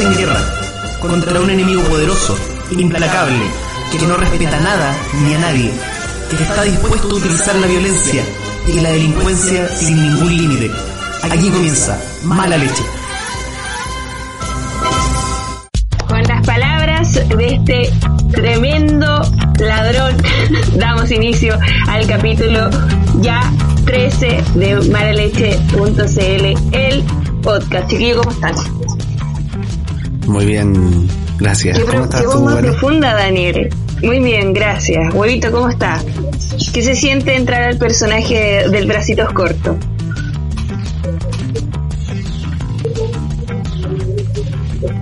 en guerra, contra un enemigo poderoso, implacable, que no respeta nada ni a nadie, que está dispuesto a utilizar la violencia y la delincuencia sin ningún límite. Aquí comienza Mala Leche. Con las palabras de este tremendo ladrón, damos inicio al capítulo ya 13 de malaleche.cl, el podcast. Chiquillo, ¿cómo estás? Muy bien, gracias. Qué, ¿Cómo estás qué voz tú, más Vale? profunda, Daniel. Muy bien, gracias. Huevito, ¿cómo está? ¿Qué se siente entrar al personaje del bracitos corto?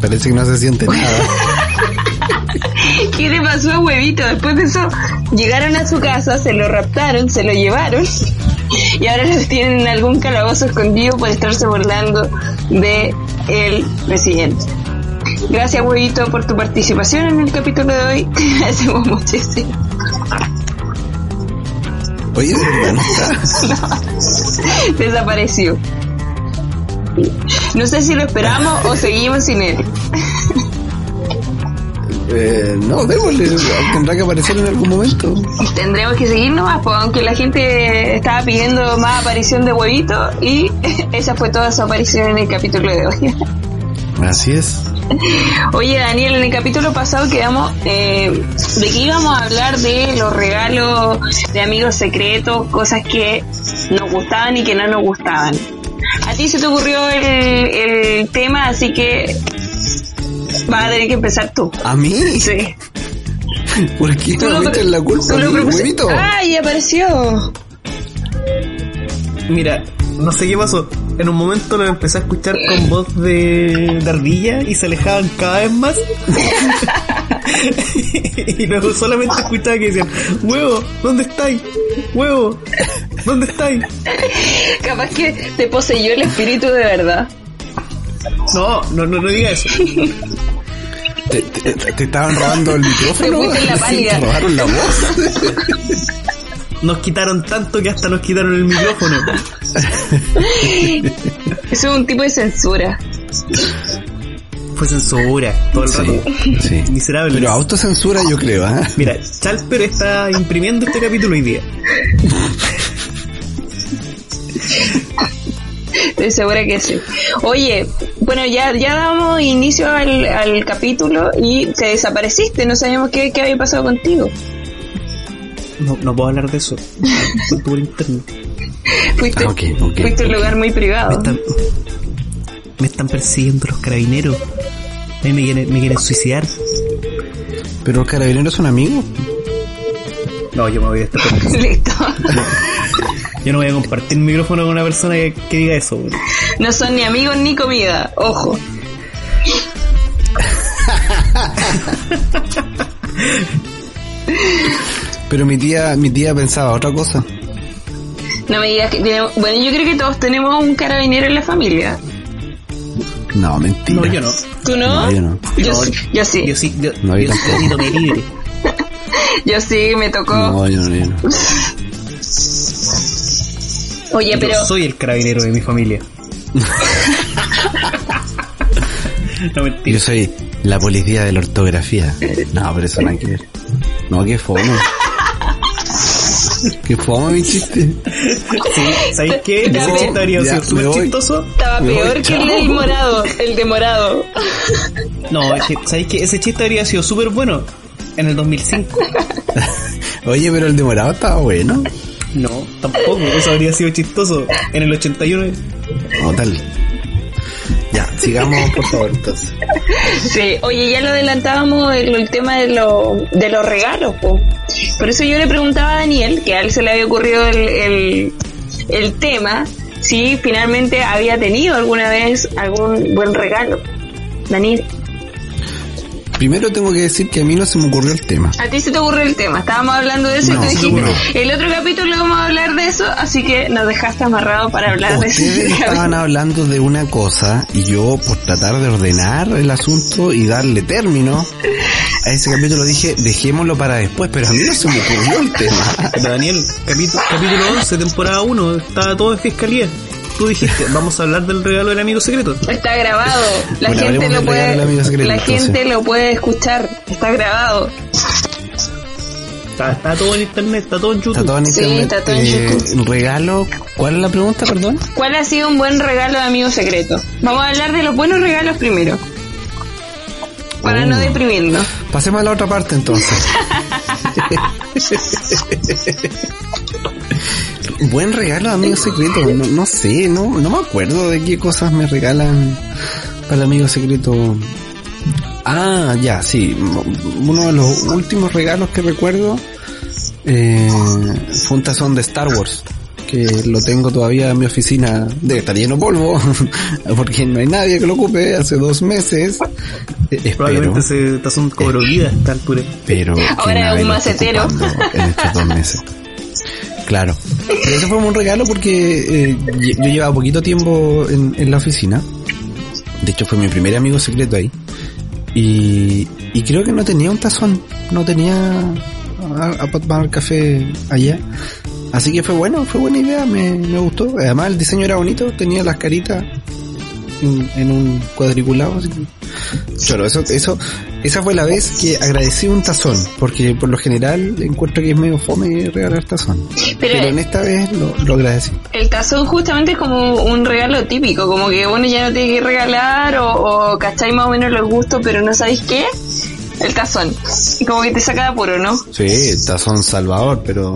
Parece que no se siente nada. ¿Qué le pasó a Huevito? Después de eso, llegaron a su casa, se lo raptaron, se lo llevaron y ahora lo tienen en algún calabozo escondido por estarse burlando de el presidente. Gracias, Huevito, por tu participación en el capítulo de hoy. Te agradecemos muchísimo. Oye, de no. Desapareció. No sé si lo esperamos o seguimos sin él. Eh, no, démosle. Tendrá que aparecer en algún momento. Tendremos que seguir nomás, pues, aunque la gente estaba pidiendo más aparición de huevito y esa fue toda su aparición en el capítulo de hoy. Así es. Oye Daniel, en el capítulo pasado quedamos eh, de que íbamos a hablar de los regalos de amigos secretos, cosas que nos gustaban y que no nos gustaban. A ti se te ocurrió el, el tema, así que vas a tener que empezar tú. ¿A mí? Sí. ¿Por qué Tú me lo- metes la culpa a mí? ¡Ay, apareció! Mira, no sé qué pasó. En un momento lo empecé a escuchar con voz de, de ardilla y se alejaban cada vez más. y luego solamente escuchaba que decían, huevo, ¿dónde estáis? Huevo, ¿dónde estáis? Capaz que te poseyó el espíritu de verdad. No, no, no, no diga eso. ¿Te, te- te estaban robando el micrófono? Te la pálida. ¿Te robaron la voz? Nos quitaron tanto que hasta nos quitaron el micrófono. Eso es un tipo de censura. Fue censura todo el rato. Sí, sí. Miserable. Pero autocensura yo creo, ¿ah? Mira, Chalper está imprimiendo este capítulo hoy día. Estoy segura que sí. Oye, bueno, ya, ya damos inicio al, al capítulo y te desapareciste, no sabíamos qué, qué había pasado contigo. No, no puedo hablar de eso. Fue por internet. Fuiste, Ah, fuiste a un lugar muy Me privado. están, me están persiguiendo los carabineros. A mí me quieren, me quieren suicidar. Pero los carabineros son amigos. No, yo me voy de este podcast. Listo. Yo no voy a compartir mi micrófono con una persona que, que diga eso. güey. No son ni amigos ni comida, ojo. Pero mi tía, mi tía pensaba otra cosa. No me digas que tenemos... Bueno, yo creo que todos tenemos un carabinero en la familia. No, mentira. No, yo no. ¿Tú no? No, yo no. Yo, No, sí, yo sí. Yo sí, yo, No, yo yo sí tomé libre. Yo sí, me tocó. No, yo no, yo no. Oye, pero... Yo soy el carabinero de mi familia. no, mentira. Yo soy la policía de la ortografía. No, pero eso no hay que ver. No, qué fome. Qué fome mi chiste. Sí, ¿Sabéis qué? Ya Ese chiste habría sido súper chistoso. Estaba Me voy, peor que el del morado, el de morado. No, es que, ¿sabéis qué? Ese chiste habría sido súper bueno en el 2005. Oye, pero el demorado estaba bueno. No, tampoco. Eso habría sido chistoso en el 81. No, tal. Ya, sigamos por favor entonces. Sí, oye, ya lo adelantábamos el, el tema de, lo, de los regalos, po. Por eso yo le preguntaba a Daniel, que a él se le había ocurrido el, el, el tema, si finalmente había tenido alguna vez algún buen regalo. Daniel, Primero tengo que decir que a mí no se me ocurrió el tema. a ti se te ocurrió el tema. Estábamos hablando de eso No, y tú dijiste, el otro capítulo vamos a hablar de eso, así que nos dejaste amarrado para hablar de Ustedes eso. estaban hablando de una cosa y yo por tratar de ordenar el asunto y darle término a ese capítulo dije, dejémoslo para después, pero a mí no se me ocurrió el tema. Daniel, capítulo, capítulo 11, temporada 1, está todo en fiscalía. Tú dijiste, vamos a hablar del regalo del amigo secreto. Está grabado. La Bueno, gente lo puede secreto, la entonces. gente lo puede escuchar. Está grabado. Está, está todo en internet, está todo en YouTube. Está todo en Sí, está todo en Eh, YouTube. regalo, ¿cuál es la pregunta, perdón? ¿Cuál ha sido un buen regalo de amigo secreto? Vamos a hablar de los buenos regalos primero. Para Oh. no deprimirnos. Pasemos a la otra parte entonces. Buen regalo, amigo secreto. No, no sé, no, no me acuerdo de qué cosas me regalan para el amigo secreto. Ah, ya, sí. Uno de los últimos regalos que recuerdo eh, fue un tazón de Star Wars. Que lo tengo todavía en mi oficina. Debe estar lleno de polvo. Porque no hay nadie que lo ocupe hace dos meses. Eh, Espero. Probablemente ese tazón cobró vida a esta altura. Pero Ahora es un macetero. En estos dos meses. Claro. Pero ese fue un regalo porque eh, yo llevaba poquito tiempo en, la oficina. De hecho fue mi primer amigo secreto ahí. Y, y creo que no tenía un tazón. No tenía a, tomar café allá. Así que fue bueno, fue buena idea, me, me gustó. Además el diseño era bonito, tenía las caritas en, en un cuadriculado. Así que Choro, eso, eso, esa fue la vez que agradecí un tazón, porque por lo general encuentro que es medio fome regalar tazón. Pero, en esta vez lo, lo agradecí. El tazón justamente es como un regalo típico, como que uno ya no tiene que regalar o, o cacháis más o menos los gustos, pero no sabéis qué. El tazón. Y como que te saca de apuro, ¿no? Sí, el tazón salvador, pero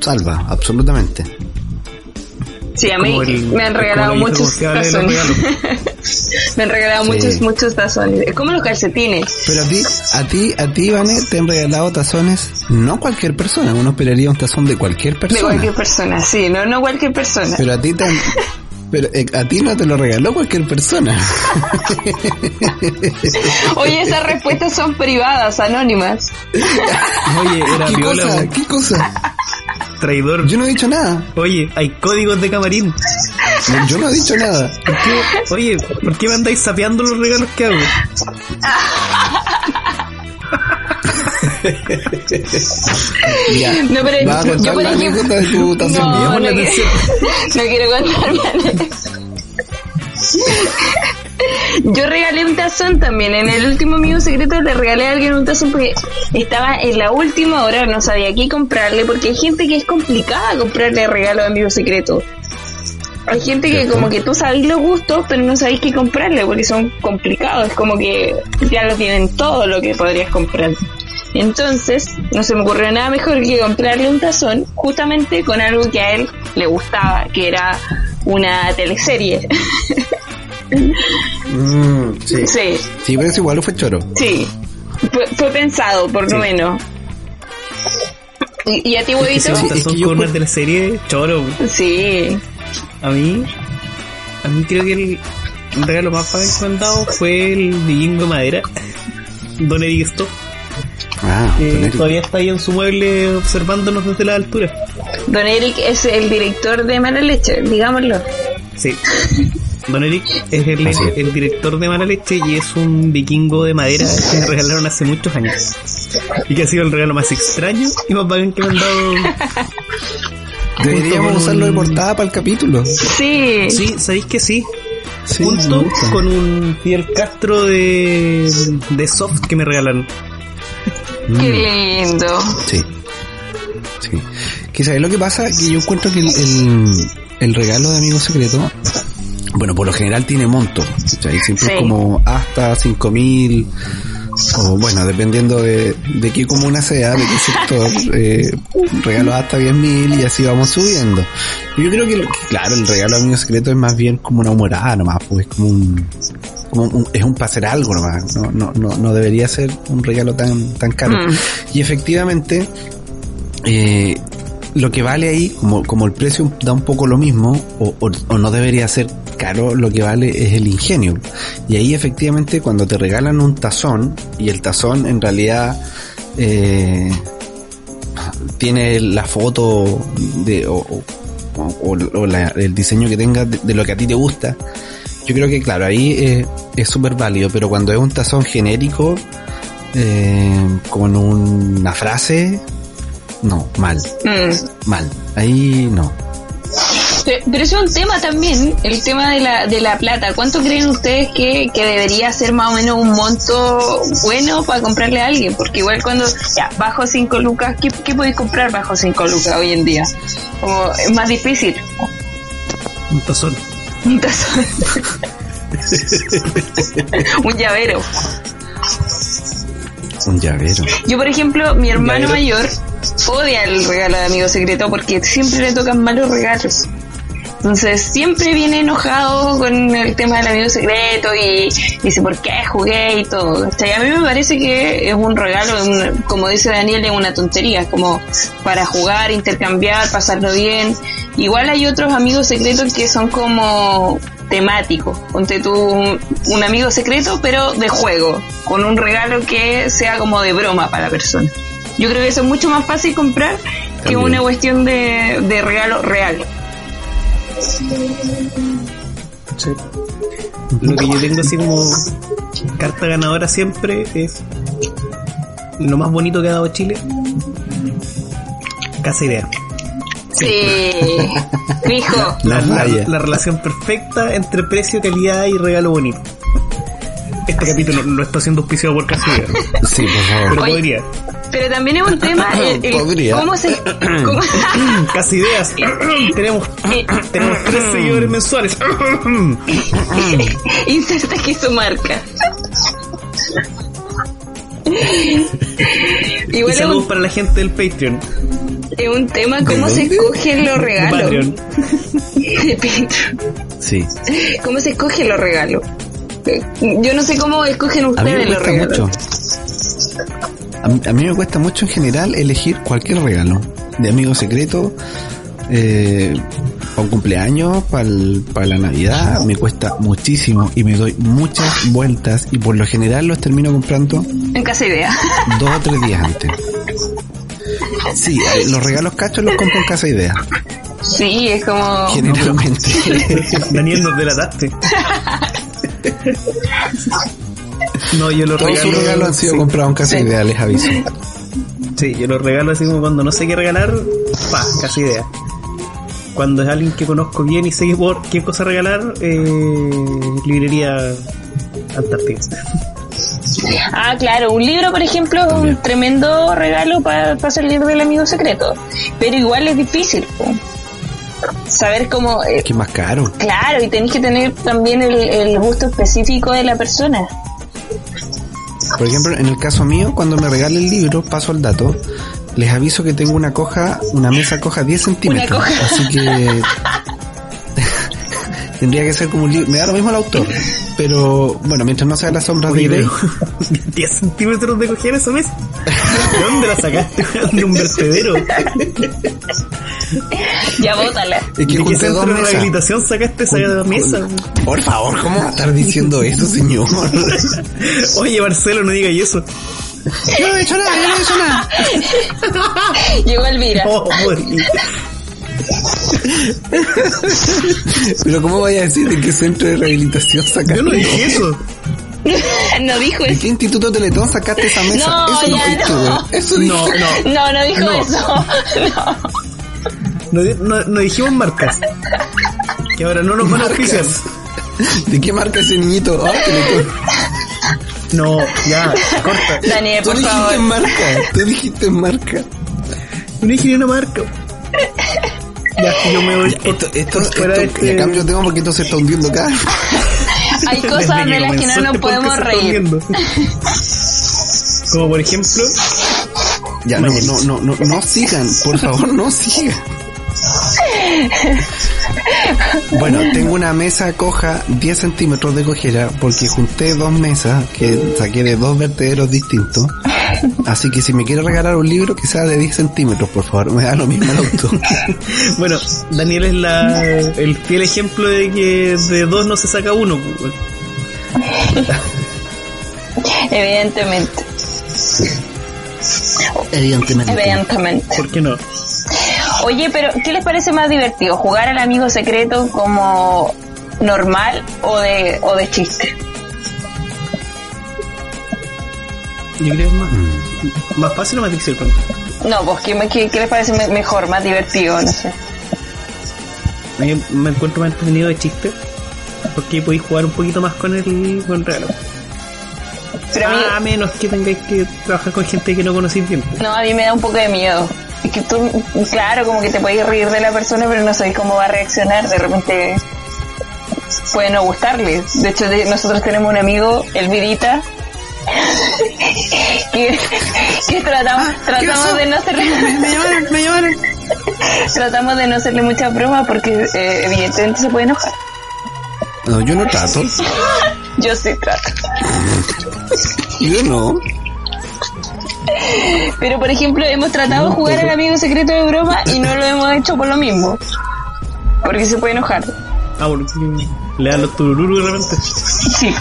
salva, absolutamente. Sí, a mí el- me han regalado muchos de tazones. me han regalado Sí. muchos, muchos tazones. Es como los calcetines. Pero a ti, a ti, a ti, Vane, te han regalado tazones, no cualquier persona, uno esperaría un tazón de cualquier De persona. cualquier persona, sí, no, no cualquier persona. Pero a ti te han- pero eh, a ti no te lo regaló cualquier persona. Oye, esas respuestas son privadas, anónimas. Oye, era ¿Qué viola, cosa? ¿Qué cosa? Traidor. Yo no he dicho nada. Oye, hay códigos de camarín. Yo no he dicho nada. Oye, ¿por qué me andáis sapeando los regalos que hago? Ya. No, pero ¿Vas a yo, contar por la ejemplo- anécdota de tu tazón? No, Llamamos no, la quiero- atención. no quiero contar mi anécdota. Yo regalé un tazón también. En el último amigo secreto le regalé a alguien un tazón porque estaba en la última hora, no sabía qué comprarle, porque hay gente que es complicada comprarle regalo a amigo secreto. Hay gente que como que tú sabes los gustos, pero no sabéis qué comprarle porque son complicados. Es como que ya lo tienen todo lo que podrías comprar. Entonces, no se me ocurrió nada mejor que comprarle un tazón justamente con algo que a él le gustaba, que era una teleserie. Mm, sí. sí, Sí, pero eso igual fue choro. sí. Fue, fue pensado, por lo menos. ¿Y, y a ti, huevito? Sí, es que yo con cu- una teleserie, choro. Sí. A mí, a mí creo que el, regalo más padre que me han dado fue el vikingo de madera. Don Eristo, Ah, Eric. todavía está ahí en su mueble observándonos desde la altura. Don Eric es el director de Mala Leche, digámoslo. Sí. Don Eric es el, Así es. el director de Mala Leche y es un vikingo de madera que me regalaron hace muchos años. Y que ha sido el regalo más extraño y más bacán que me han dado. Deberíamos con usarlo de portada para el capítulo. Sí. Sí, sabéis que sí. Junto con un Fidel Castro de, de soft que me regalaron. Qué lindo. sí. Sí. Que sabes lo que pasa, que yo encuentro que el, el, el regalo de amigo secreto, bueno, por lo general tiene monto. ¿cachai? Siempre Sí. es como hasta 5000 o bueno, dependiendo de, de qué comuna sea, de qué sector, eh, regalos hasta 10.000 y así vamos subiendo. Yo creo que, lo- que, claro, el regalo amigo secreto es más bien como una humorada nomás, pues es como un, como un- es un para hacer algo nomás, no, no, no, no debería ser un regalo tan, tan caro. Mm. Y efectivamente, eh, lo que vale ahí, como, como el precio da un poco lo mismo, o, o- no debería ser caro, lo que vale es el ingenio. Y ahí efectivamente cuando te regalan un tazón, y el tazón en realidad eh, tiene la foto de, o, o- la- el diseño que tenga de, de lo que a ti te gusta, yo creo que claro, ahí eh, es súper válido, pero cuando es un tazón genérico, eh, con una frase, no, mal, Mm. mal. Ahí no. Pero, es un tema también, el tema de la, de la plata. ¿Cuánto creen ustedes que, que debería ser más o menos un monto bueno para comprarle a alguien? Porque igual cuando, ya, bajo 5 lucas, ¿qué, ¿qué podéis comprar bajo 5 lucas hoy en día? Como, es más difícil. Un tazón. Un tazón. un llavero. Un llavero. Yo, por ejemplo, mi hermano mayor odia el regalo de amigo secreto porque siempre le tocan malos regalos. Entonces siempre viene enojado con el tema del amigo secreto y dice por qué jugué y todo. Y a mí me parece que es un regalo, como dice Daniel, es una tontería, como para jugar, intercambiar, pasarlo bien. Igual hay otros amigos secretos que son como temáticos. Ponte tú un amigo secreto, pero de juego, con un regalo que sea como de broma para la persona. Yo creo que eso es mucho más fácil comprar que una cuestión de, de regalo real. Sí. Lo que yo tengo así como carta ganadora siempre es lo más bonito que ha dado Chile. Casa Idea. Sí, fijo. La la, la relación perfecta entre precio, calidad y regalo bonito. Este capítulo lo está haciendo auspiciado por Casa Idea, Sí, por pero favor. Oye. podría. Pero también es un tema. el- el Podría. ¿Cómo se.? cómo- Casa Ideas. tenemos, tenemos tres seguidores mensuales. Inserta aquí su marca. y Igual es saludos un, para la gente del Patreon. es un tema cómo se escogen los de regalos. Patreon. De Patreon. Sí. ¿Cómo se escogen los regalos? Yo no sé cómo escogen A mí me ustedes los regalos. mucho. A mí, a mí me cuesta mucho en general elegir cualquier regalo. De amigo secreto, eh, para un cumpleaños, para la Navidad, me cuesta muchísimo y me doy muchas vueltas y por lo general los termino comprando En casa idea. dos o tres días antes. Sí, eh, los regalos cachos los compro en casa idea, Sí, es como. generalmente. Daniel, nos delataste. No, yo los Todos regalo. sus regalos han sido sí, comprados en casa Sí. idea, les aviso. Sí, yo los regalo así como cuando no sé qué regalar, pa, casi idea. Cuando es alguien que conozco bien y sé qué, por, qué cosa regalar, eh, librería Antártica. Ah, claro, un libro, por ejemplo, es un tremendo regalo para salir del amigo secreto. Pero igual es difícil. Saber cómo. eh, Que es más caro. claro, y tenés que tener también el, el gusto específico de la persona. Por ejemplo, en el caso mío, cuando me regale el libro, paso el dato, les aviso que tengo una coja, una mesa coja 10 centímetros. coja. Así que tendría que ser como un libro. Me da lo mismo el autor, pero bueno, mientras no sea las sombras de Grey. pero 10 centímetros de coger esa mesa. ¿De dónde la sacaste? ¿De un vertedero? Ya bótala. Es que ¿De qué junté centro dos de mesas. rehabilitación sacaste esa Jun- mesa? Por favor, ¿cómo va a estar diciendo eso, señor? Oye, Marcelo, no digas eso. Yo no he hecho nada, yo no he hecho nada. Llegó Elvira. Oh. Pero ¿cómo vaya a decir de qué centro de rehabilitación sacaste? Yo no dije eso. No dijo ¿De eso. qué instituto Teletón sacaste esa mesa? No, eso no ya fuiste, no. Eso. No, no. No, no dijo No. eso. No. No, no, no dijimos marcas. Que ahora no nos van a auspiciar. ¿De qué marca ese niñito? Ah, Teletón. No, ya, corta. Daniel, Tú por dijiste favor. marca, tú dijiste marca. No dije ni una marca. Ya, yo me voy. Esto, esto, esto, de este- y a cambio tengo porque esto se está hundiendo acá. Hay desde cosas de las que comenzó no nos este podemos reír. Como por ejemplo, Ya, no, no, no, no, no sigan, por favor, no sigan. Bueno, tengo una mesa coja 10 centímetros de cojera porque junté dos mesas que saqué de dos vertederos distintos. Así que si me quiere regalar un libro que sea de 10 centímetros, por favor, me da lo mismo el auto. bueno, Daniel es la, el fiel ejemplo de que de dos no se saca uno. pues, Evidentemente. Evidentemente. Evidentemente. ¿Por qué no? Oye, pero ¿qué les parece más divertido? ¿Jugar al amigo secreto como normal o de, o de chiste? Yo creo que es más, más fácil o más difícil preguntar. No, pues ¿qué, qué, qué les parece me- mejor, más divertido? No sé. A mí me encuentro más entretenido de chiste. Porque podéis jugar un poquito más con el, con el regalo. Pero a mí, A menos que tengáis que trabajar con gente que no conocéis bien. no, a mí me da un poco de miedo. Es que tú, claro, como que te puedes reír de la persona, pero no sabes cómo va a reaccionar. De repente puede no gustarle. De hecho, de- nosotros tenemos un amigo, el Vidita, que, que tratamos, tratamos de no hacerle, Me llamaron, me llamaron. tratamos de no hacerle muchas bromas porque eh, evidentemente se puede enojar. No, yo no trato. Yo sí trato. Yo no. Pero por ejemplo, hemos tratado de jugar al amigo secreto de broma y no lo hemos hecho por lo mismo. Porque se puede enojar. Ah, porque le dan los turururu de repente. Sí.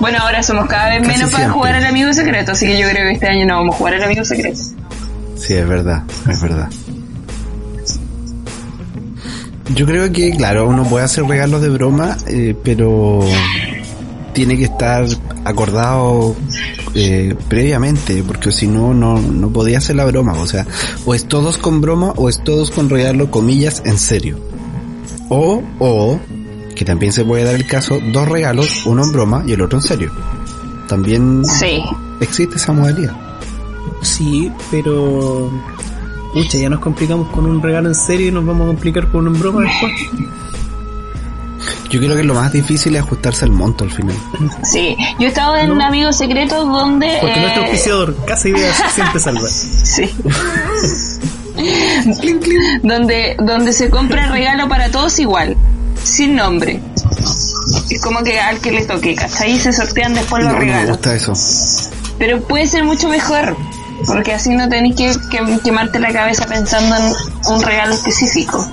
Bueno, ahora somos cada vez Casi menos para jugar al amigo secreto, así que yo creo que este año no vamos a jugar al amigo secreto. Sí, es verdad, es verdad. Yo creo que, claro, uno puede hacer regalos de broma, eh, pero tiene que estar acordado eh, previamente, porque si no, no, no podía hacer la broma. O sea, o es todos con broma o es todos con regalo, comillas, en serio. O, o, que también se puede dar el caso, dos regalos, uno en broma y el otro en serio. También Sí. existe esa modalidad. Sí, pero. Pucha, ya nos complicamos con un regalo en serio y nos vamos a complicar con un broma después. Yo creo que lo más difícil es ajustarse al monto al final. Sí. Yo he estado en un amigo secreto donde... Porque eh, nuestro auspiciador, Casa Ideas, siempre salva. Sí. donde, donde se compra el regalo para todos igual, sin nombre. Es como que al que le toque, ¿cachai? Y se sortean después los No, no me regalos. gusta eso. Pero puede ser mucho mejor, porque así no tenés que, que- quemarte la cabeza pensando en un regalo específico.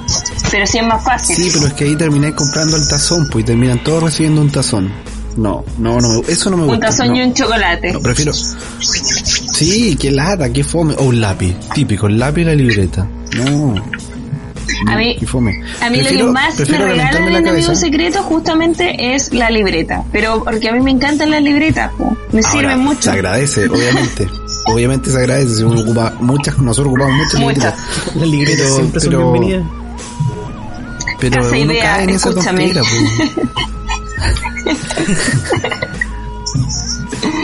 Pero sí es más fácil. Sí, pero es que ahí terminé comprando el tazón, pues y terminan todos recibiendo un tazón. No, no, no, me- eso no me gusta. un tazón no. y un chocolate. No, prefiero. Sí, qué lata, qué fome. O un lápiz, típico, el lápiz y la libreta. No. A mí- fome. A mí lo que más me prefiero regala calentarme de la un amigo cabeza. secreto justamente es la libreta. Pero porque a mí me encantan las libretas, po. me Ahora, sirven mucho. Se agradece, obviamente. obviamente se agradece. Si uno ocupa muchas, nosotros ocupamos muchas Muchas. libretas. Las libretas Pero- siempre pero- son bienvenidas. Pero Casa uno idea, cae en esa escúchame. tontera, pues.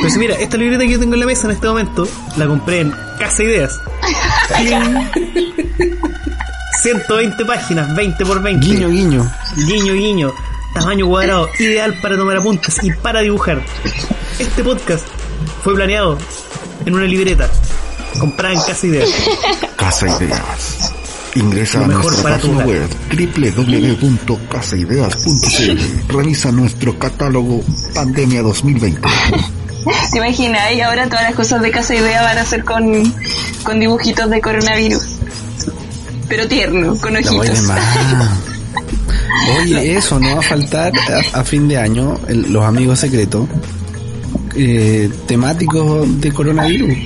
Pero si mira, esta libreta que yo tengo en la mesa en este momento, la compré en Casa Ideas. 120 páginas, 20 por 20. Guiño, guiño. Guiño, guiño. Tamaño cuadrado, ideal para tomar apuntes y para dibujar. Este podcast fue planeado en una libreta comprada en Casa Ideas. Casa Ideas. Ingresa Lo a mejor nuestra página web www.casaideas.cl. Revisa nuestro catálogo Pandemia 2020. ¿Te imaginas? Y ahora todas las cosas de casa idea van a ser con, con dibujitos de coronavirus. Pero tierno, con La voy de ojitos. Oye, eso, no va a faltar a, a fin de año el- los amigos secretos eh, temáticos de coronavirus.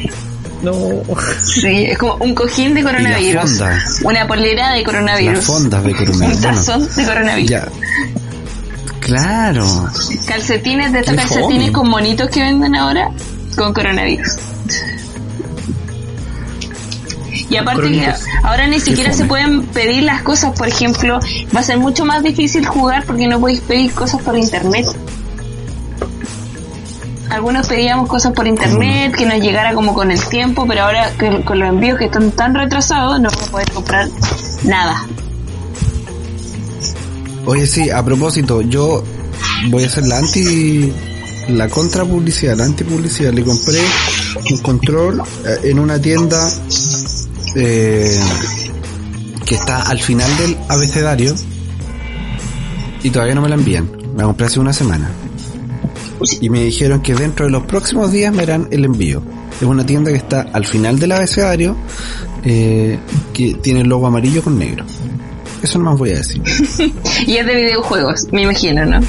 No. Sí, es como un cojín de coronavirus. fonda. Una polera de coronavirus. Las fondas de Un coronavirus. Bueno, tazón de coronavirus. ya. Claro. Calcetines de estos calcetines fome. con monitos que venden ahora con coronavirus. Y aparte que ahora ni siquiera se pueden pedir las cosas, por ejemplo, va a ser mucho más difícil jugar porque no podéis pedir cosas por internet. Algunos pedíamos cosas por internet, que nos llegara como con el tiempo, pero ahora que- con los envíos que están tan retrasados no vamos a poder comprar nada. Oye, sí, a propósito, yo voy a hacer la anti, la contrapublicidad, la antipublicidad. Le compré un control eh, en una tienda eh, que está al final del abecedario y todavía no me la envían. La compré hace una semana. Y me dijeron que dentro de los próximos días me harán el envío. Es una tienda que está al final del abecedario eh, que tiene logo amarillo con negro. Eso no más voy a decir. Y es de videojuegos, me imagino, ¿no?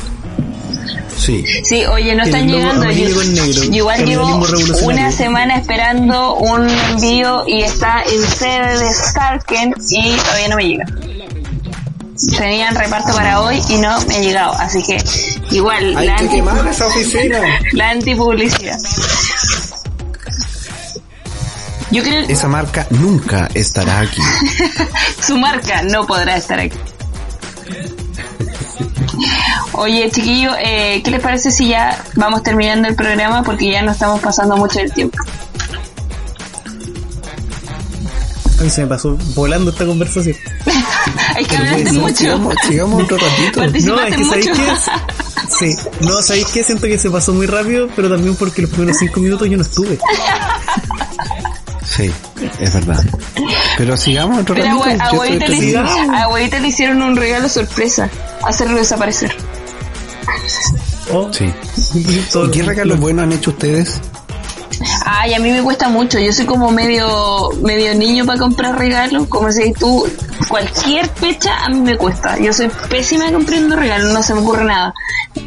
Sí. Sí, oye, no están llegando. Yo, negro. igual llevo una semana esperando un envío y está en sede de Starken y todavía no me llega. Tenían reparto para hoy y no me ha llegado, así que igual la, anti, esa oficina. la antipublicidad. Yo creo que Esa marca nunca estará aquí. su marca no podrá estar aquí. Oye, chiquillo, eh, ¿qué les parece si ya vamos terminando el programa porque ya no estamos pasando mucho el tiempo? A mí se me pasó volando esta conversación. Hay que hablaste mucho. sigamos, sigamos otro ratito. No, es que ¿sabéis qué? Sí, no, ¿sabéis qué? Siento que se pasó muy rápido, pero también porque los primeros cinco minutos yo no estuve. Sí, es verdad. Pero sigamos otro Pero ratito. abuelita, le, a abuelita le hicieron un regalo sorpresa. Hacerlo desaparecer. Oh, Sí. todo- ¿Y qué regalos buenos han hecho ustedes? Ay, a mí me cuesta mucho. Yo soy como medio medio niño para comprar regalos. Como si tú, cualquier fecha a mí me cuesta. Yo soy pésima comprando regalos, no se me ocurre nada.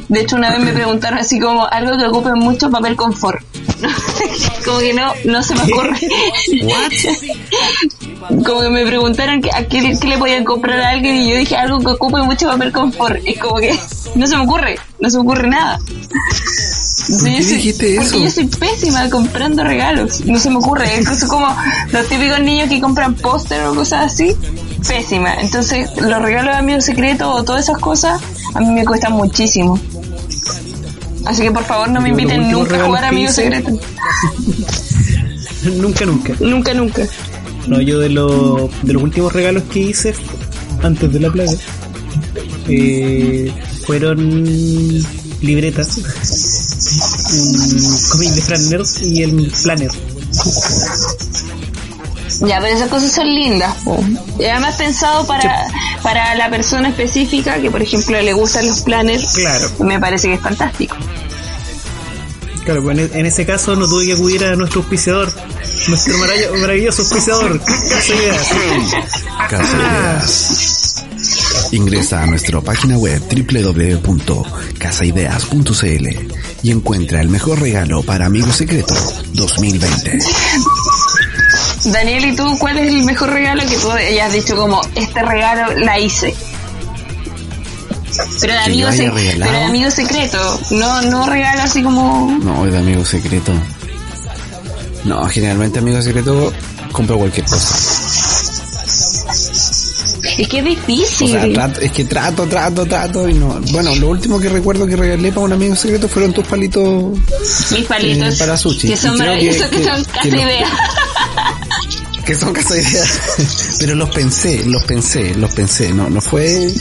De hecho, una vez me preguntaron así como algo que ocupe mucho papel confort. como que no, no se me ocurre. como que me preguntaron que, a qué, qué le podían comprar a alguien y yo dije algo que ocupe mucho papel confort. Es como que no se me ocurre, no se me ocurre nada. ¿Por qué dijiste porque eso? yo soy pésima comprando regalos. No se me ocurre. Es cosa como los típicos niños que compran póster o cosas así. Pésima. Entonces, los regalos de amigos secretos o todas esas cosas, a mí me cuestan muchísimo. Así que por favor no me inviten nunca a jugar amigos secretos. nunca, nunca. Nunca, nunca. No, yo de, lo- de los últimos regalos que hice antes de la plaga eh, fueron libretas, un cómic de Fran y el planner. Ya, pero esas cosas son lindas. po. Y además pensado para, para la persona específica que, por ejemplo, le gustan los planners. Claro. Me parece que es fantástico. Claro, pues en, en ese caso no tuve que acudir a nuestro auspiciador, nuestro marav- maravilloso auspiciador, Casa Ideas. Casa Ideas. Ingresa a nuestra página web www.casaideas.cl y encuentra el mejor regalo para Amigo Secreto 2020. Daniel, ¿y tú cuál es el mejor regalo que tú hayas dicho como, este regalo la hice? Pero de amigo, se- pero de amigo secreto, no, no regalo así como... No, es de Amigo Secreto. No, generalmente Amigo Secreto compro cualquier cosa. Es que es O difícil. sea, trato- es que trato, trato, trato y no. Bueno, lo último que recuerdo que regalé para un amigo secreto fueron tus palitos Mis palitos eh, para sushi. que son maravillosos, que, que- son casi ideas. Que son casa ideas. Pero los pensé, los pensé, los pensé. No, no fue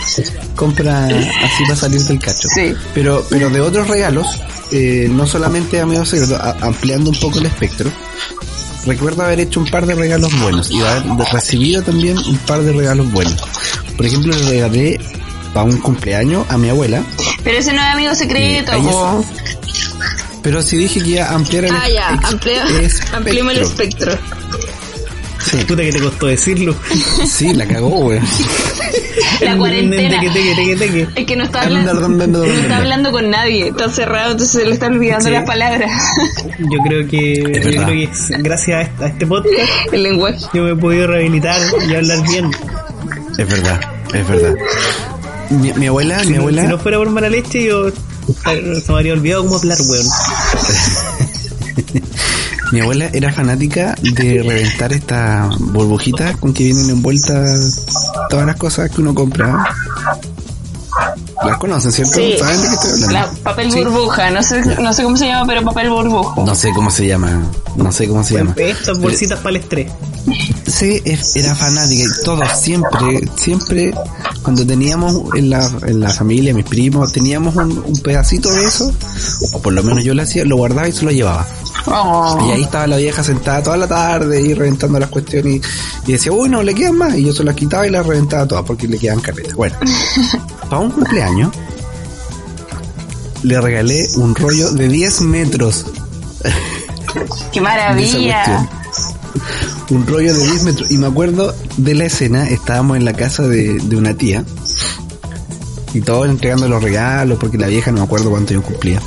compra así para salir del cacho. Sí. Pero, pero de otros regalos, eh, no solamente amigos secretos, a- ampliando un poco el espectro. Recuerdo haber hecho un par de regalos buenos y haber recibido también un par de regalos buenos. Por ejemplo, le regalé para un cumpleaños a mi abuela, Pero ese no es amigo secreto. Eh, pero si dije que iba a ampliar el Ah, ya, espectro. ampliemos el espectro. Sí, Puta que te costó decirlo. sí, la cagó, güey. La cuarentena. Teque, teque, teque, teque. Es que no está hablando, no está hablando con nadie, está cerrado, entonces se le están olvidando Sí. las palabras, Yo creo que, yo verdad. creo que es- gracias a este, a este podcast el lenguaje. yo me he podido rehabilitar y hablar bien. Es verdad, es verdad. Mi, mi abuela, mi Si no- abuela, Si no fuera por mala leche, yo eh, se me habría olvidado cómo hablar, weón. mi abuela era fanática de reventar estas burbujitas con que vienen envueltas todas las cosas que uno compra. Las conocen, ¿cierto? Sí, ¿Saben de qué estoy hablando? la papel Sí. burbuja, no sé, no sé cómo se llama, pero papel burbuja. No sé cómo se llama, no sé cómo se llama. Estas bolsitas para el estrés. Sí, era fanática y todos siempre, siempre, cuando teníamos en la, en la familia, mis primos, teníamos un, un pedacito de eso, o por lo menos yo lo hacía, lo guardaba y se lo llevaba. Oh. Y ahí estaba la vieja sentada toda la tarde y reventando las cuestiones y, y decía, uy, no, le quedan más. Y yo se las quitaba y las reventaba todas porque le quedan carretas. Bueno, para un cumpleaños le regalé un rollo de 10 metros ¡Qué maravilla! Un rollo de 10 metros. Y me acuerdo de la escena, estábamos en la casa de, de una tía y todos entregando los regalos porque la vieja no me acuerdo cuánto yo cumplía.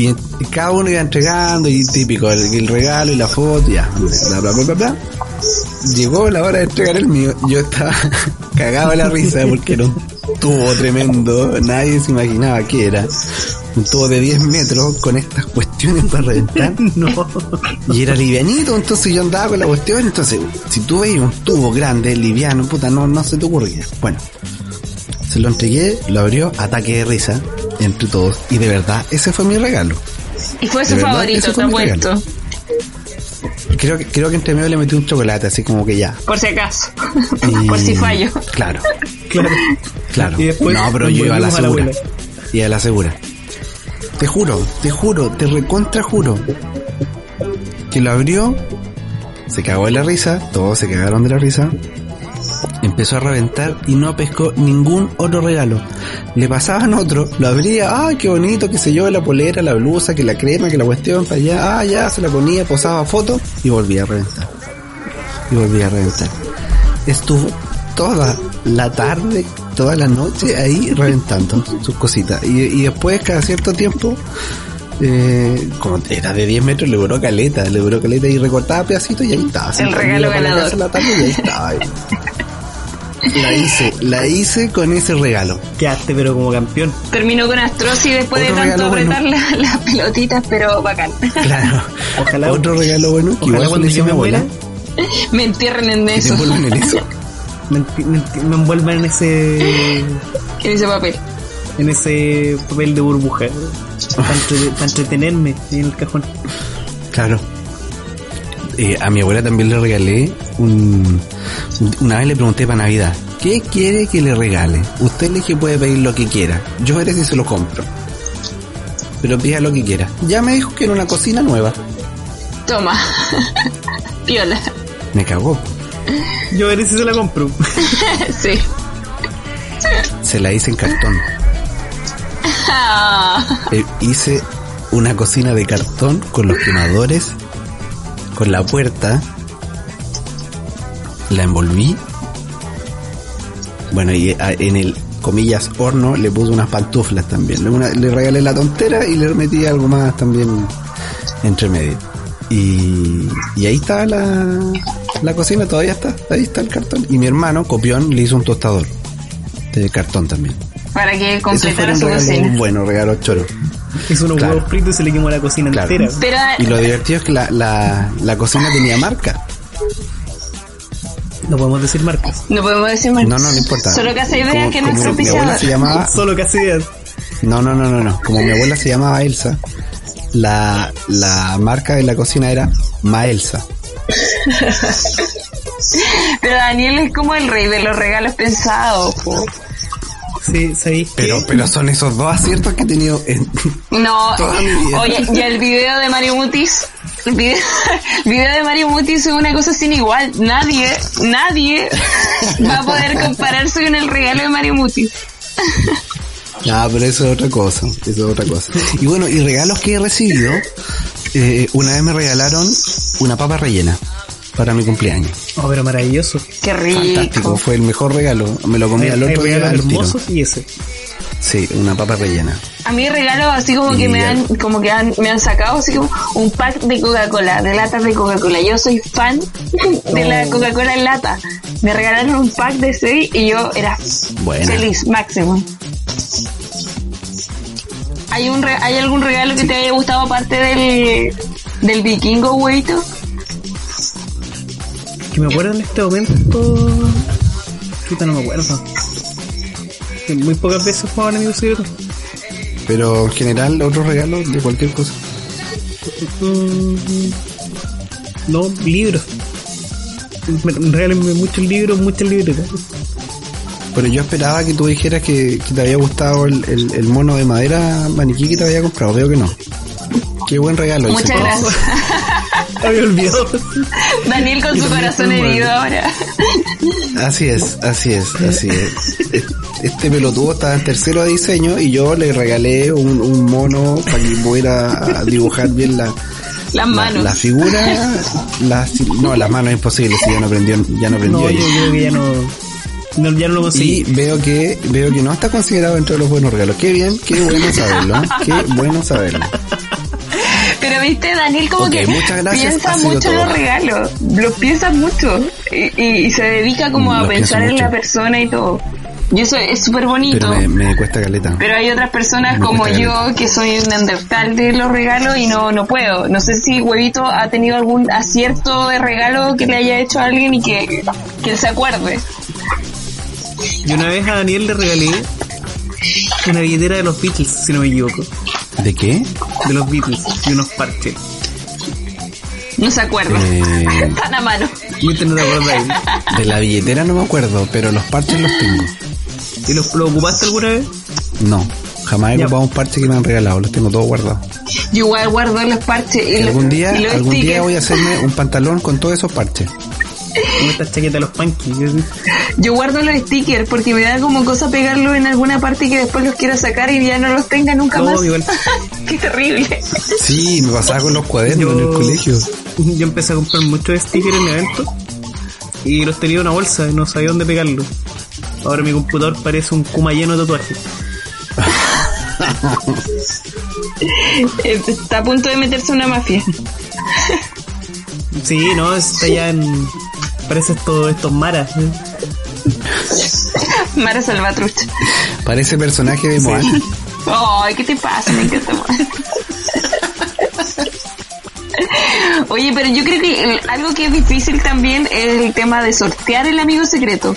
Y, cada uno iba entregando y típico, el, el regalo y la foto, ya, bla, bla, bla, bla, bla. Llegó la hora de entregar el mío, yo estaba cagado de la risa porque era un tubo tremendo, nadie se imaginaba qué era. un tubo de 10 metros con estas cuestiones para reventar. No. Y era livianito, entonces yo andaba con la cuestión. Entonces, si tú veis un tubo grande, liviano, puta, no, no se te ocurría. Bueno, se lo entregué, lo abrió, ataque de risa entre todos. Y de verdad, ese fue mi regalo. Y fue su De verdad, favorito, te fue mi apuesto. Creo que, creo que entre medio le metí un chocolate, así como que ya. Por si acaso. Y- Por si fallo. Claro, Claro. claro. Y después no, pero yo iba a la a segura. Iba a la segura. Te juro, te juro, te recontra juro. Que lo abrió, se cagó de la risa, todos se cagaron de la risa. Empezó a reventar y no pescó ningún otro regalo. Le pasaban otro, lo abría, ah, qué bonito, qué sé yo, la polera, la blusa, que la crema, que la cuestión, para allá, ah, ya, se la ponía, posaba foto y volvía a reventar. Y volvía a reventar. Estuvo toda la tarde, toda la noche ahí reventando sus cositas. Y, y después, cada cierto tiempo, eh, como era de 10 metros, le duró caleta, le duró caleta y recortaba pedacitos y ahí estaba. Se El regalo ganador. la tarde y ahí estaba. La hice, la hice con ese regalo. Quedaste, pero como campeón. Terminó con astrosis después de tanto bueno. apretar la- las pelotitas, pero bacán. Claro. Ojalá- Otro regalo bueno que igual cuando yo a mi me abuela. muera, Me entierren en eso, envuelvan en eso. me, me me envuelvan en ese en ese papel. en ese papel de burbuja para, entre- para entretenerme en el cajón. Claro. Eh, a mi abuela también le regalé un... Una vez le pregunté para Navidad, ¿qué quiere que le regale? Usted le dije puede pedir lo que quiera. Yo veré si se lo compro. Pero pida lo que quiera. Ya me dijo que era una cocina nueva. Toma. Piola. Me cagó. Yo veré si se la compro. sí. Se la hice en cartón. Ah. Eh, hice una cocina de cartón con los quemadores, con la puerta, la envolví. Bueno, y a- en el comillas horno le puse unas pantuflas también. Le, una- le regalé la tontera y le metí algo más también entre medio. Y, y ahí está la, la cocina, todavía está, ahí está el cartón. Y mi hermano, copión, le hizo un tostador de cartón también. Para que completara un su regalo cocina. bueno, regalo choro. Hizo unos Claro. huevos fritos y se le quemó la cocina Claro. entera. Pero Y lo divertido es que la, la, la cocina tenía marca. No podemos decir marcas. no podemos decir más. No, no, no importa. Solo que idea Como- que no es mi abuela se auspiciador. llamaba... Solo casi ideas. No, no, no, no, no. Como mi abuela se llamaba Elsa, la, la marca de la cocina era Maelsa. Pero Daniel es como el rey de los regalos pensados. po. Sí, ¿sabéis qué? Pero, pero son esos dos aciertos que he tenido en... No, Toda mi vida. oye, y el video de Mario Mutis, video, el video de Mario Mutis es una cosa sin igual. Nadie, nadie va a poder compararse con el regalo de Mario Mutis. Ah, pero eso es otra cosa. Eso es otra cosa. Y bueno, y regalos que he recibido. eh, una vez me regalaron una papa rellena para mi cumpleaños. Oh, pero maravilloso. Qué Fantástico, rico. fue el mejor regalo. Me lo comí al hay otro día al tiro. hermosos y ese. Sí, una papa rellena. A mí regalos así como que me ya. han, como que han, me han sacado así como un pack de Coca-Cola, de latas de Coca-Cola. Yo soy fan de la. Coca-Cola en lata. Me regalaron un pack de seis y yo era Buena. feliz, máximo. ¿Hay, un re- ¿Hay algún regalo que te haya gustado aparte del, del vikingo, güeyito? Que me acuerdo en este momento. Puta, no me acuerdo. Muy pocas veces jugaban amigos secretos. Pero en general, otros regalos de cualquier cosa. Mm, No, libros. Me- Regálenme muchos libros, muchas libretas. Pero yo esperaba que tú dijeras que, que te había gustado el, el- el mono de madera maniquí que te había comprado. Veo que no. Qué buen regalo. ese. Muchas gracias. Había olvidado. Daniel con Y su corazón herido ahora. Así es, así es, así es. Este pelotudo estaba en tercero de diseño y yo le regalé un, un mono para que pudiera dibujar bien la, Las la, manos. la figura. La, no, las manos es imposible, si ya no aprendió, ya no aprendió. No, yo creo que ya no. no ya no lo Y conseguí. veo que, veo que no está considerado dentro de los buenos regalos. Qué bien, qué bueno saberlo, ¿eh? qué bueno saberlo. Pero viste, Daniel como Ok, que muchas gracias, piensa mucho en todo. los regalos, los piensa mucho y, y- y se dedica como a Los pensar en la persona y todo. Y eso es súper bonito. Pero me, me cuesta caleta. Pero hay otras personas Me como yo caleta. que soy un neandertal de los regalos y no, no puedo. No sé si Huevito ha tenido algún acierto de regalo que le haya hecho a alguien y que, que él se acuerde. Y una vez a Daniel le regalé una billetera de los Beatles, si no me equivoco. ¿De qué? De los Beatles y unos parches. No se acuerda. Eh, Están a mano. No te acuerdas de la billetera no me acuerdo, pero los parches los tengo. ¿Y los, lo ocupaste alguna vez? No, jamás he Ya. ocupado un parche que me han regalado, los tengo todos guardados. Yo igual guardo los parches y, Y los- algún día, y los algún día voy a hacerme un pantalón con todos esos parches. Como esta chaqueta de los punkies. Yo guardo los stickers porque me da como cosa pegarlo en alguna parte que después los quiero sacar y ya no los tenga nunca No, más. igual. Qué terrible. Sí, me pasaba con los cuadernos en el colegio. yo empecé a comprar muchos stickers en eventos y los tenía en una bolsa y no sabía dónde pegarlos. Ahora mi computador parece un kuma lleno de tatuajes. Eh, Está a punto de meterse una mafia. Sí, no, está ya en... Parece esto, estos maras. ¿eh? Mara Salvatrucha. Parece personaje de Moana. Ay, ¿qué te pasa? Me encanta más. Oye, pero yo creo que el- algo que es difícil también es el tema de sortear el amigo secreto.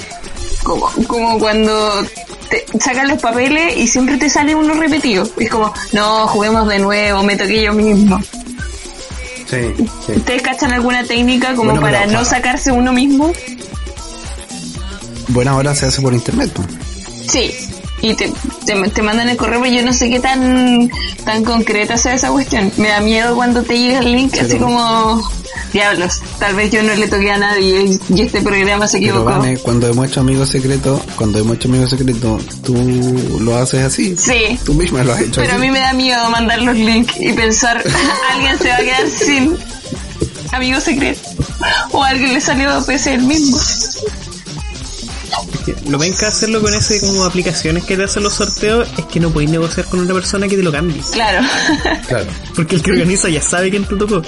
Como, como cuando te sacan los papeles y siempre te sale uno repetido. Es como, no, juguemos de nuevo, me toqué yo mismo. Sí, sí. ¿Ustedes cachan alguna técnica como Bueno, para no sacarse uno mismo? Bueno, ahora se hace por internet. ¿no? Sí. Y te, te, te mandan el correo, pero yo no sé qué tan, tan concreta sea esa cuestión. Me da miedo cuando te llega el link, así como, diablos, tal vez yo no le toqué a nadie y, y este programa se Pero equivocó. Vane, cuando hemos hecho amigos secretos, cuando hemos hecho amigos secretos, tú lo haces así. Sí. Tú misma lo has hecho Pero a mí me da miedo mandar los links y pensar, alguien se va a quedar sin amigo secreto. O a alguien le salió PC el mismo. Lo ven que hacerlo con ese como aplicaciones que te hacen los sorteos es que no podéis negociar con una persona que te lo cambie. Claro. Claro. Porque el que organiza ya sabe quién te tocó.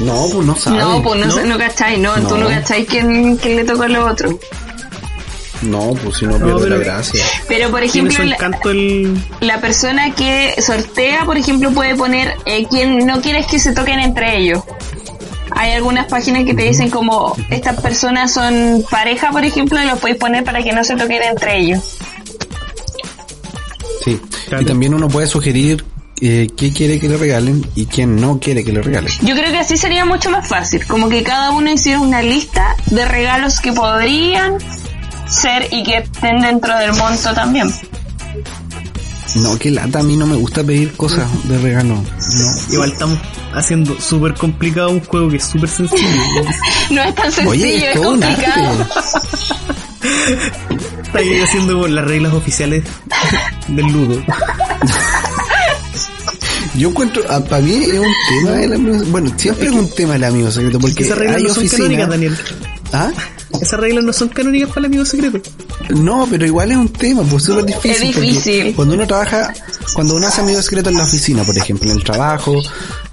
No, pues no sabes. no, pues no, ¿no? no cacháis, no, tú no cacháis quién, quién le tocó a lo otro. No, pues si no pierde pero- la gracia. Pero por ejemplo, la, el... la persona que sortea, por ejemplo, puede poner eh, quien no quieres que se toquen entre ellos. Hay algunas páginas que te dicen como estas personas son pareja, por ejemplo, y los podéis poner para que no se toquen entre ellos. Sí. Claro. Y también uno puede sugerir eh, qué quiere que le regalen y quién no quiere que le regalen. Yo creo que así sería mucho más fácil, como que cada uno hiciera una lista de regalos que podrían ser y que estén dentro del monto también. No, que lata, a mí no me gusta pedir cosas de regalo. No. Igual estamos haciendo súper complicado un juego que es súper sencillo. No es tan sencillo, Oye, es es todo un complicado. arte. Está ahí haciendo por las reglas oficiales del ludo. Yo encuentro, para mí es un tema el amigo, bueno, siempre es un tema el amigo secreto, porque Esas reglas hay no son canónicas, oficinas. Daniel. ¿Ah? Esas reglas no son canónicas para el amigo secreto. No, pero igual es un tema, pues súper difícil. Es difícil. Cuando uno trabaja, cuando uno hace amigos secretos en la oficina, por ejemplo, en el trabajo,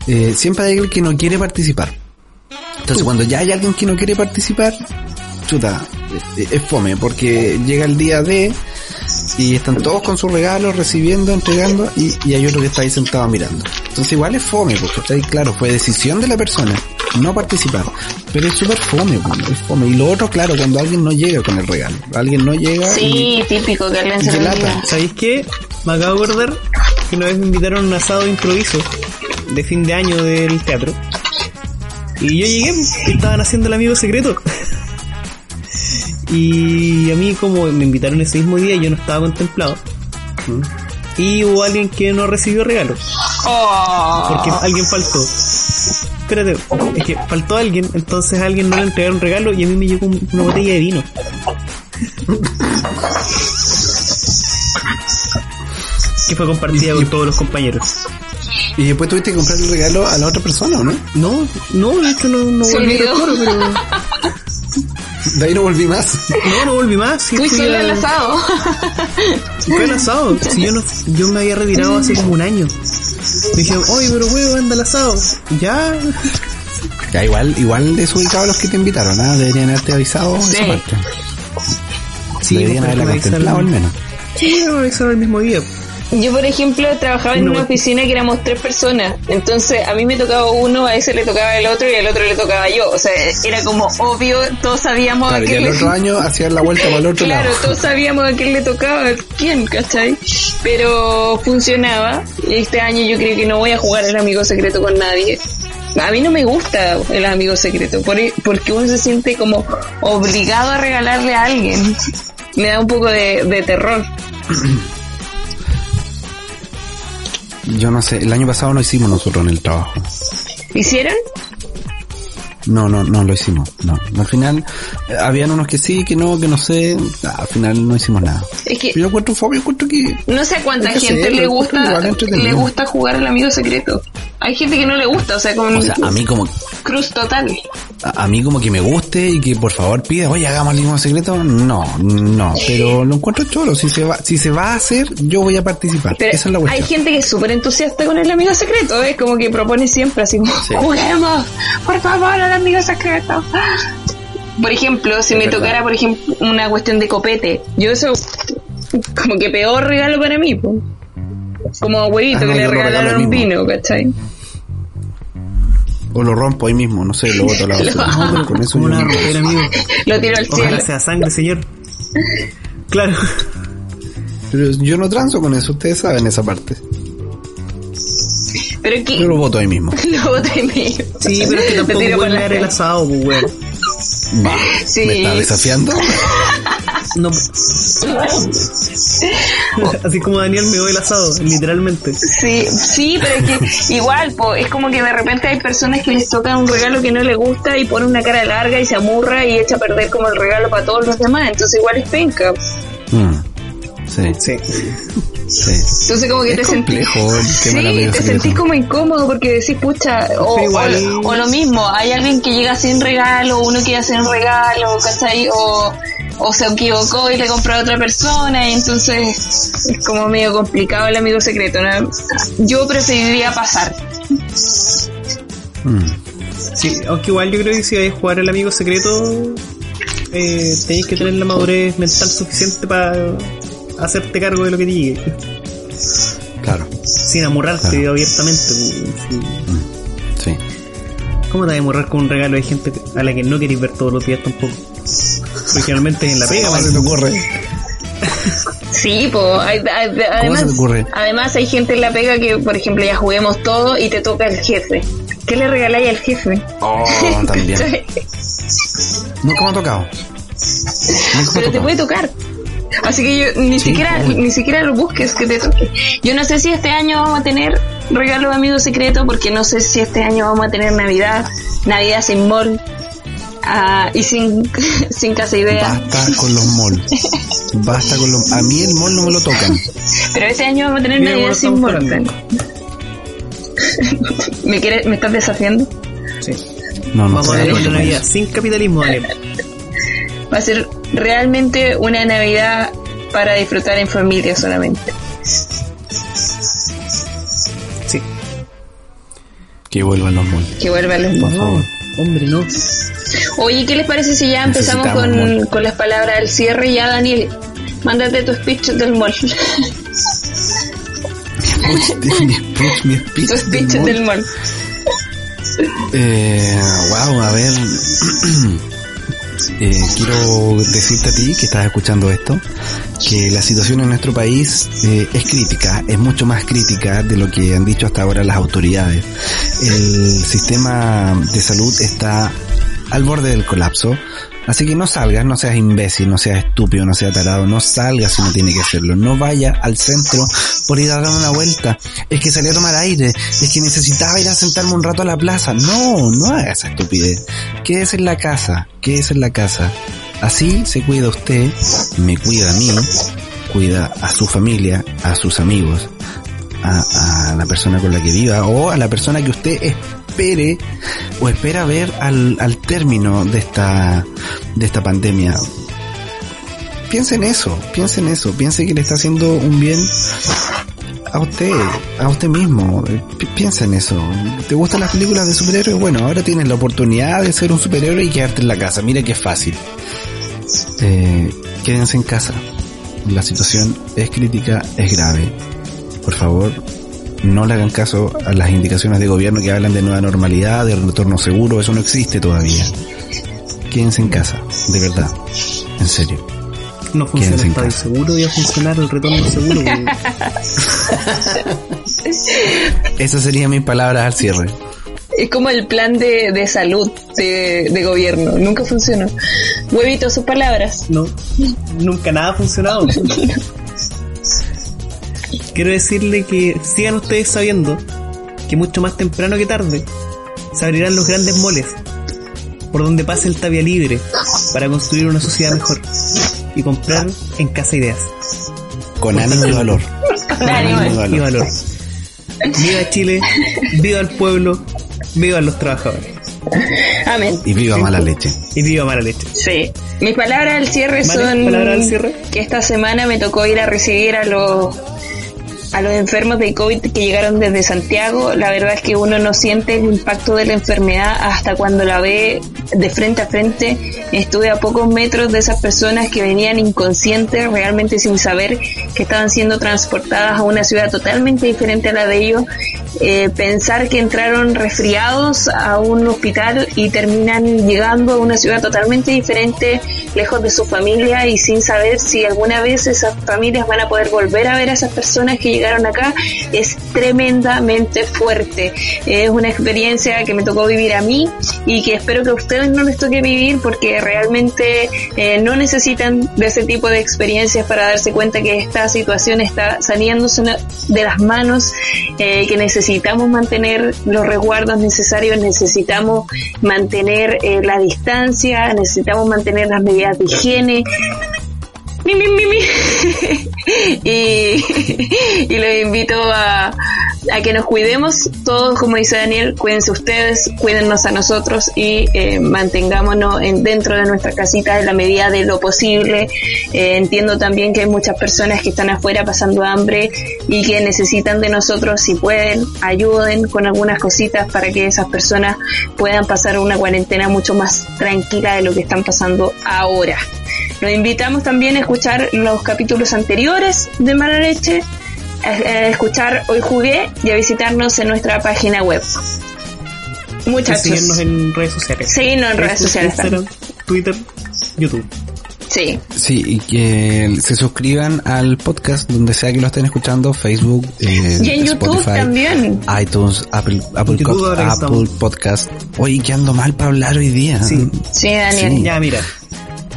eh, siempre hay alguien que no quiere participar. Entonces, cuando ya hay alguien que no quiere participar, chuta, es fome, porque llega el día de y están todos con sus regalos, recibiendo, entregando, y, y hay otro que está ahí sentado mirando. Entonces igual es fome, porque está ahí, claro, fue decisión de la persona no participar, pero es súper fome, es fome. Y lo otro, claro, cuando alguien no llega con el regalo, alguien no llega y- Sí, típico que alguien y se lata. olvida. ¿Sabéis qué? Me acabo de acordar que una vez me invitaron a un asado de improviso de fin de año del teatro. Y yo llegué y estaban haciendo el amigo secreto. Y a mí como me invitaron ese mismo día yo no estaba contemplado. Y hubo alguien que no recibió regalo. Oh. Porque alguien faltó. Espérate, es que faltó alguien, entonces a alguien no le entregaron regalo y a mí me llegó un- una botella de vino. que fue compartida con todos los compañeros. Y después tuviste que comprar el regalo a la otra persona, ¿o no? No, no, de hecho no, no volví al olvidó. coro, pero... De ahí no volví más. No, no volví más. sí Fui fui a- al asado. Fue al asado. Si yo, no, yo me había retirado hace como un año. Dijeron, oye, pero huevo, anda al asado. Ya. Ya, igual, igual desubicado a los que te invitaron, ¿ah? Deberían haberte avisado Sí. esa parte. Sí, Deberían haberla contemplado al menos. Sí, lo avisaron el mismo día. Yo, por ejemplo, trabajaba en Una oficina que éramos tres personas. Entonces, a mí me tocaba uno, a ese le tocaba el otro y al otro le tocaba yo. O sea, era como obvio, todos sabíamos Claro, a y quién el le otro año hacían la vuelta para el otro Claro, lado. todos sabíamos a quién le tocaba, a quién, ¿cachai? Pero funcionaba. Este año yo creo que no voy a jugar el amigo secreto con nadie. A mí no me gusta el amigo secreto, por- porque uno se siente como obligado a regalarle a alguien. Me da un poco de, de terror. Yo no sé, el año pasado no hicimos nosotros en el trabajo. ¿Hicieron? No, no, no lo hicimos. No. Al final, eh, habían unos que sí, que no, que no sé. Al final no hicimos nada. Es que Yo encuentro fobia, encuentro que no sé a cuánta gente le gusta le gusta jugar al amigo secreto. Hay gente que no le gusta, o sea, como o sea, a mí como cruz total. A, a mí como que me guste y que por favor pida, oye, hagamos el mismo secreto. No, no, pero lo encuentro choro. Si se va, si se va a hacer, yo voy a participar. Pero Esa es la hay cuestión. gente que es súper entusiasta con el amigo secreto, es como que propone siempre así como, Sí. juguemos, por favor, al amigo secreto. Por ejemplo, si me verdad. tocara, por ejemplo, una cuestión de copete, yo eso como que peor regalo para mí, po. como a huevito Ah, no, que le regalaron un vino, ¿cachai? O lo rompo ahí mismo, no sé, lo boto a la basura. No, pero con eso yo una romper, amigo. Lo tiro al Ojalá cielo. sea sangre, señor. Claro. Pero yo no transo con eso, ustedes saben esa parte. Pero Yo que lo voto ahí mismo. lo boté mío. Sí, pero es que tampoco pueden leer el asado, pues, weón. Va, Sí. ¿me está desafiando? No. Así como Daniel me el asado, literalmente. Sí, sí, pero es que igual, po, es como que de repente hay personas que les toca un regalo que no les gusta y pone una cara larga y se amurra y echa a perder como el regalo para todos los demás, entonces igual es penca. Mm, Sí, Sí. sí. Entonces como que Es te sentís... complejo el Sí, te sentís como incómodo porque decís, pucha, o, Pero igual- o lo- o lo mismo, hay alguien que llega sin regalo, uno quiere hacer un regalo, ¿cachai? O, o se equivocó y le compró a otra persona, y entonces es como medio complicado el amigo secreto, ¿no? Yo preferiría pasar. Mm. Sí, aunque igual yo creo que si vais a jugar el amigo secreto, eh, tenéis que tener la madurez mental suficiente para hacerte cargo de lo que te llegue. Claro, Sin amurrarte Claro. abiertamente. pues, sí. sí. ¿Cómo te vas a amurrar con un regalo de gente a la que no queréis ver todos los días tampoco? Porque generalmente es en la pega, ¿Cómo man. se te ocurre? Sí, hay- además, además hay gente en la pega que, por ejemplo, ya juguemos todo y te toca el jefe. ¿Qué le regaláis al jefe? Oh, también. Nunca me ha tocado. Nunca me ha Pero te puede tocar. Así que yo ni Sí, siquiera ni siquiera lo busques que te toque. Yo no sé si este año vamos a tener regalo de amigo secreto porque no sé si este año vamos a tener Navidad, Navidad sin mall ah, y sin sin casa idea. Basta con los malls. Basta con los... A mí el mall no me lo tocan. Pero este año vamos a tener Mira, Navidad sin mall. ¿Me quieres me estás desafiando? Sí. No, no Vamos a una con Navidad sin capitalismo, Daniel. Va a ser realmente una Navidad para disfrutar en familia solamente. Sí. Que vuelvan los malls. Que vuelvan los Por favor. Hombre, no. Oye, ¿qué les parece si ya empezamos con, con las palabras del cierre? Ya, Daniel, mándate tu speech del mall. Mi speech, mi speech tu speech del mall. del mall. Eh, wow, a ver. Eh, quiero decirte a ti que estás escuchando esto, que la situación en nuestro país eh, es crítica, es mucho más crítica de lo que han dicho hasta ahora las autoridades. El sistema de salud está al borde del colapso, así que no salgas, no seas imbécil, no seas estúpido, no seas tarado, no salgas si no tiene que hacerlo, no vaya al centro por ir a dar una vuelta, es que salí a tomar aire, es que necesitaba ir a sentarme un rato a la plaza, no, no haga esa estupidez, quédese en la casa, quédese en la casa, así se cuida usted, me cuida a mí, cuida a su familia, a sus amigos, a, a la persona con la que viva o a la persona que usted espere o espera ver al, al término de esta, de esta pandemia. Piense en eso, piense en eso, piense que le está haciendo un bien a usted, a usted mismo. Pi- Piensa en eso. ¿Te gustan las películas de superhéroes? Bueno, ahora tienes la oportunidad de ser un superhéroe y quedarte en la casa. Mira qué fácil. Eh, quédense en casa. La situación es crítica, es grave. Por favor, no le hagan caso a las indicaciones de gobierno que hablan de nueva normalidad, de retorno seguro, eso no existe todavía. Quédense en casa, de verdad, en serio. No funciona el casa. seguro y a funcionar el retorno seguro. Esas serían mis palabras al cierre. Es como el plan de, de salud de, de gobierno. Nunca funcionó. Huevito, sus palabras. No, nunca nada ha funcionado. Quiero decirle que sigan ustedes sabiendo que mucho más temprano que tarde se abrirán los grandes moles por donde pase el tapia libre para construir una sociedad mejor y comprar en casa ideas Con ánimo y valor. Con ánimo. y valor. Viva Chile, viva el pueblo, vivan los trabajadores Amén. Y viva mala leche. y viva mala leche. Sí. Mis palabras al cierre son palabras al cierre. que esta semana me tocó ir a recibir a los a los enfermos de COVID que llegaron desde Santiago. La verdad es que uno no siente el impacto de la enfermedad hasta cuando la ve de frente a frente. Estuve a pocos metros de esas personas que venían inconscientes, realmente sin saber que estaban siendo transportadas a una ciudad totalmente diferente a la de ellos. Eh, pensar que entraron resfriados a un hospital y terminan llegando a una ciudad totalmente diferente, lejos de su familia y sin saber si alguna vez esas familias van a poder volver a ver a esas personas que llegaron acá, es tremendamente fuerte. Es una experiencia que me tocó vivir a mí y que espero que a ustedes no les toque vivir porque realmente eh, no necesitan de ese tipo de experiencias para darse cuenta que esta situación está saliéndose de las manos, eh, que necesitamos mantener los resguardos necesarios, necesitamos mantener eh, la distancia, necesitamos mantener las medidas de higiene. Mi, mi, mi. y, y los invito a, a que nos cuidemos todos, como dice Daniel, cuídense ustedes, cuídennos a nosotros y eh, mantengámonos en, dentro de nuestra casita en la medida de lo posible. Eh, entiendo también que hay muchas personas que están afuera pasando hambre y que necesitan de nosotros, si pueden, ayuden con algunas cositas para que esas personas puedan pasar una cuarentena mucho más tranquila de lo que están pasando ahora. Los invitamos también a escuchar los capítulos anteriores de Mala Leche, a, escuchar Hoy Jugué y a visitarnos en nuestra página web. Y Muchachos, seguirnos en redes sociales. Seguirnos en redes sociales Instagram, Twitter, YouTube. sí, Sí, y que se suscriban al podcast donde sea que lo estén escuchando, Facebook, eh, y en YouTube también. iTunes, Apple, Apple, Apple. Podcast. Oye, que ando mal para hablar hoy día. Sí. Sí, Daniel. Sí. Ya, mira.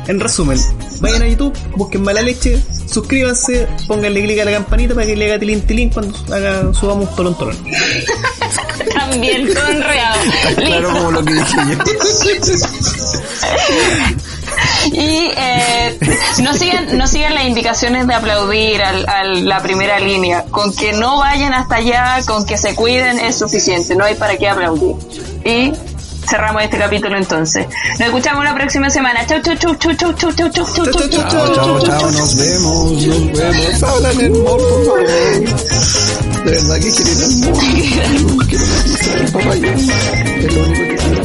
En resumen, vayan a YouTube, busquen mala leche, suscríbanse, pónganle clic a la campanita para que le haga tilín tilín cuando haga, subamos tolón tolón. También todo enredado. Claro, como lo que dije yo. Y eh, no sigan no sigan las indicaciones de aplaudir al, a la primera línea. Con que no vayan hasta allá, con que se cuiden es suficiente. No hay para qué aplaudir. Y cerramos este capítulo entonces. Nos escuchamos la próxima semana. Chau, chau, chau, chau, chau, chau, chau, chau, chau, chau, chau, Chao, chao, chao, nos vemos, nos vemos. Hablan en amor, por favor. De verdad que quieren amor. Quiero una pizza del papaya. Es lo único que quiero.